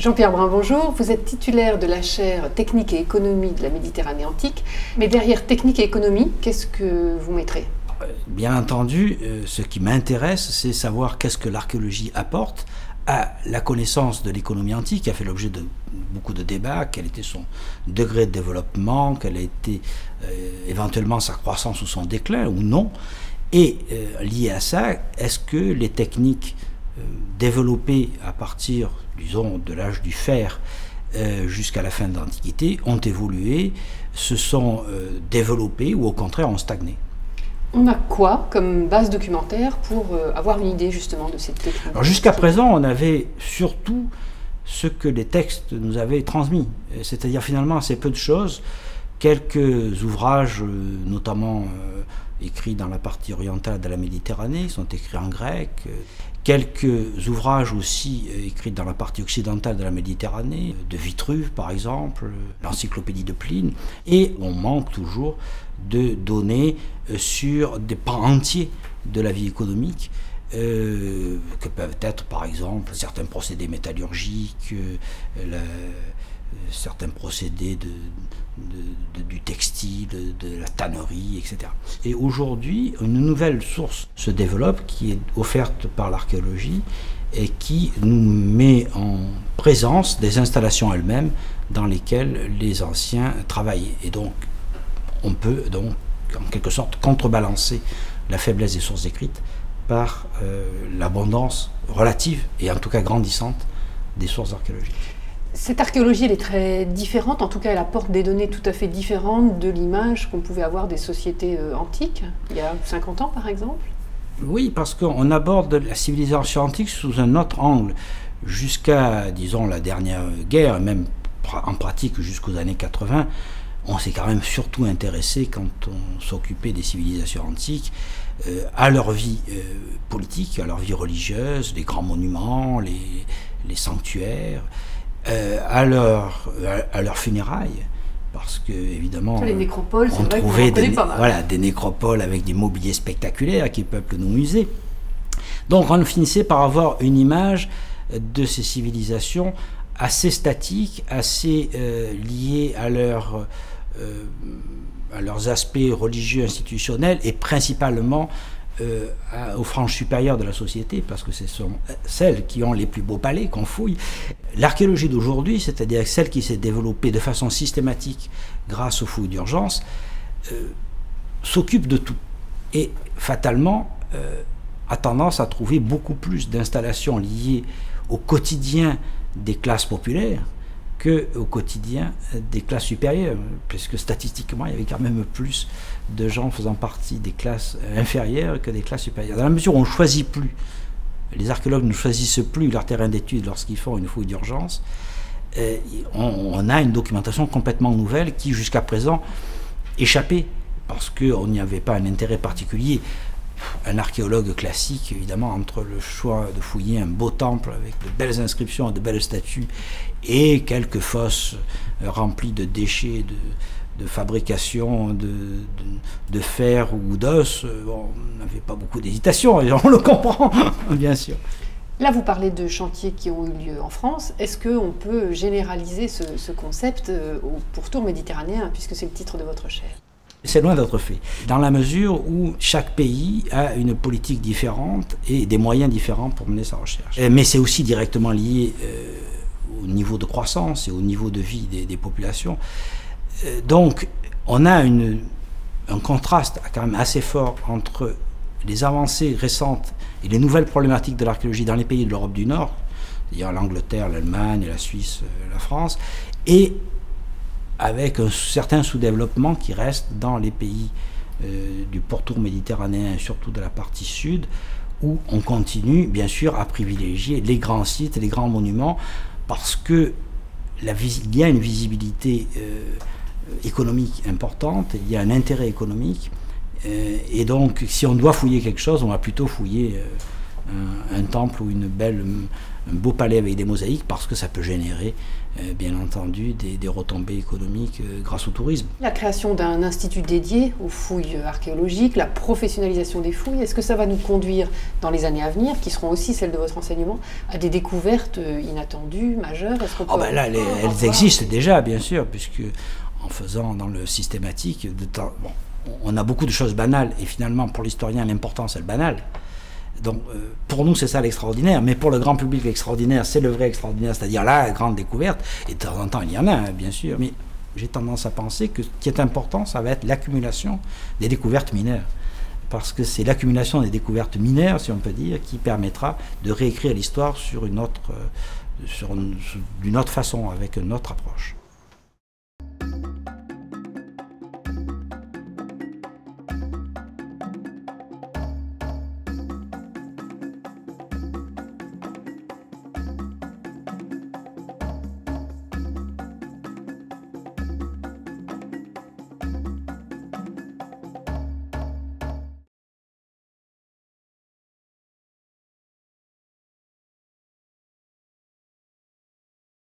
Jean-Pierre Brun, bonjour. Vous êtes titulaire de la chaire Technique et économie de la Méditerranée antique. Mais derrière technique et économie, qu'est-ce que vous mettrez? Bien entendu, euh, ce qui m'intéresse, c'est savoir qu'est-ce que l'archéologie apporte à la connaissance de l'économie antique, qui a fait l'objet de beaucoup de débats, quel était son degré de développement, quelle a été euh, éventuellement sa croissance ou son déclin, ou non. Et euh, lié à ça, est-ce que les techniques développées à partir, disons, de l'âge du fer jusqu'à la fin de l'Antiquité ont évolué, se sont développées ou au contraire ont stagné. On a quoi comme base documentaire pour euh, avoir une idée justement de cette technique? Alors jusqu'à présent, on avait surtout ce que les textes nous avaient transmis, c'est-à-dire finalement assez peu de choses, quelques ouvrages, euh, notamment euh, écrits dans la partie orientale de la Méditerranée, sont écrits en grec, quelques ouvrages aussi écrits dans la partie occidentale de la Méditerranée, de Vitruve par exemple, l'encyclopédie de Pline, et on manque toujours de données euh, sur des pans entiers de la vie économique, euh, que peuvent être par exemple certains procédés métallurgiques, euh, certains procédés de, textile, de, la tannerie, etc. Et aujourd'hui, une nouvelle source se développe qui est offerte par l'archéologie et qui nous met en présence des installations elles-mêmes dans lesquelles les anciens travaillaient. Et donc, on peut donc en quelque sorte contrebalancer la faiblesse des sources écrites par euh, l'abondance relative et en tout cas grandissante des sources archéologiques. Cette archéologie, elle est très différente, en tout cas elle apporte des données tout à fait différentes de l'image qu'on pouvait avoir des sociétés euh, antiques, il y a 50 ans par exemple. Oui, parce qu'on aborde la civilisation antique sous un autre angle. Jusqu'à, disons, la dernière guerre, même en pratique jusqu'aux années 80, on s'est quand même surtout intéressé, quand on s'occupait des civilisations antiques, euh, à leur vie euh, politique, à leur vie religieuse, les grands monuments, les, sanctuaires, à, leur, à, leurs funérailles. Parce que, évidemment, les nécropoles, on trouvait des, voilà, des nécropoles avec des mobiliers spectaculaires qui peuplent nos musées. Donc on finissait par avoir une image de ces civilisations assez statiques, assez liées à leur euh, à leurs aspects religieux institutionnels et principalement euh, aux franges supérieures de la société, parce que ce sont celles qui ont les plus beaux palais qu'on fouille. L'archéologie d'aujourd'hui, c'est-à-dire celle qui s'est développée de façon systématique grâce aux fouilles d'urgence, euh, s'occupe de tout. Et fatalement, a tendance à trouver beaucoup plus d'installations liées au quotidien des classes populaires, qu'au quotidien des classes supérieures, puisque statistiquement, il y avait quand même plus de gens faisant partie des classes inférieures que des classes supérieures. Dans la mesure où on ne choisit plus, les archéologues ne choisissent plus leur terrain d'étude lorsqu'ils font une fouille d'urgence, euh, on, a une documentation complètement nouvelle qui, jusqu'à présent, échappait, parce qu'on n'y avait pas un intérêt particulier un archéologue classique, évidemment, entre le choix de fouiller un beau temple avec de belles inscriptions et de belles statues et quelques fosses euh, remplies de déchets de, fabrication de, fer ou d'os, euh, on n'avait pas beaucoup d'hésitation, on le comprend, bien sûr. Là, vous parlez de chantiers qui ont eu lieu en France. Est-ce qu'on peut généraliser ce, ce concept euh, au pourtour méditerranéen, puisque c'est le titre de votre chaire? C'est loin d'être fait, dans la mesure où chaque pays a une politique différente et des moyens différents pour mener sa recherche. Euh, mais c'est aussi directement lié euh, au niveau de croissance et au niveau de vie des, populations. Euh, donc, on a un contraste quand même assez fort entre les avancées récentes et les nouvelles problématiques de l'archéologie dans les pays de l'Europe du Nord, c'est-à-dire l'Angleterre, l'Allemagne, la Suisse, la France, et avec un certain sous-développement qui reste dans les pays euh, du pourtour méditerranéen, surtout de la partie sud, où on continue bien sûr à privilégier les grands sites, les grands monuments, parce que il y a une visibilité euh, économique importante, il y a un intérêt économique, euh, et donc si on doit fouiller quelque chose, on va plutôt fouiller un, temple ou une belle, un beau palais avec des mosaïques parce que ça peut générer, euh, bien entendu, des, retombées économiques euh, grâce au tourisme. La création d'un institut dédié aux fouilles archéologiques, la professionnalisation des fouilles, est-ce que ça va nous conduire dans les années à venir, qui seront aussi celles de votre enseignement, à des découvertes euh, inattendues, majeures? Oh ben Là, elles, existent déjà, bien sûr, puisque en faisant dans le systématique, de temps, on a beaucoup de choses banales, et finalement, pour l'historien, l'important, c'est le banal. Donc, euh, pour nous, c'est ça l'extraordinaire, mais pour le grand public, l'extraordinaire, c'est le vrai extraordinaire, c'est-à-dire la grande découverte, et de temps en temps, il y en a, hein, bien sûr, mais j'ai tendance à penser que ce qui est important, ça va être l'accumulation des découvertes mineures. Parce que c'est l'accumulation des découvertes mineures, si on peut dire, qui permettra de réécrire l'histoire sur une autre, euh, sur d'une autre façon, avec une autre approche.